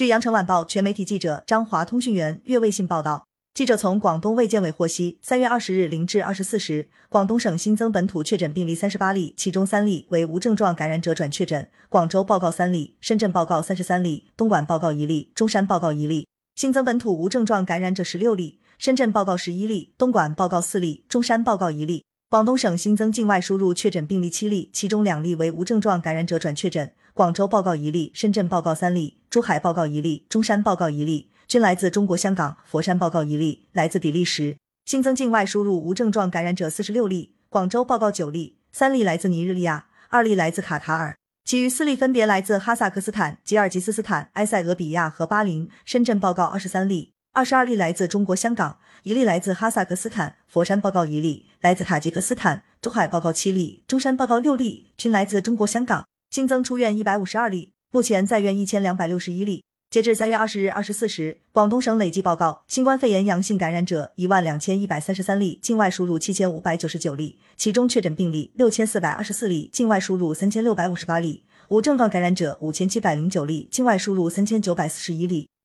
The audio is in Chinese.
据羊城晚报全媒体记者张华通讯员岳卫信报道，记者从广东卫健委获悉，三月二十日零至二十四时，广东省新增本土确诊病例三十八例，其中三例为无症状感染者转确诊。广州报告三例，深圳报告三十三例，东莞报告一例，中山报告一例。新增本土无症状感染者十六例，深圳报告十一例，东莞报告四例，中山报告一例。广东省新增境外输入确诊病例七例，其中两例为无症状感染者转确诊。广州报告一例，深圳报告三例，珠海报告一例，中山报告一例，均来自中国香港。佛山报告一例，来自比利时。新增境外输入无症状感染者四十六例，广州报告九例，三例来自尼日利亚，二例来自卡塔尔，其余四例分别来自哈萨克斯坦、吉尔吉斯斯坦、埃塞俄比亚和巴林。深圳报告二十三例，二十二例来自中国香港，一例来自哈萨克斯坦。佛山报告一例，来自塔吉克斯坦。珠海报告七例，中山报告六例，均来自中国香港。新增出院一百五十二例，目前在院一千两百六十一例。截至三月二十日二十四时，广东省累计报告新冠肺炎阳性感染者一万两千一百三十三例，境外输入七千五百九十九例，其中确诊病例六千四百二十四例，境外输入三千六百五十八例，无症状感染者五千七百零九例，境外输入三千九百四十一例。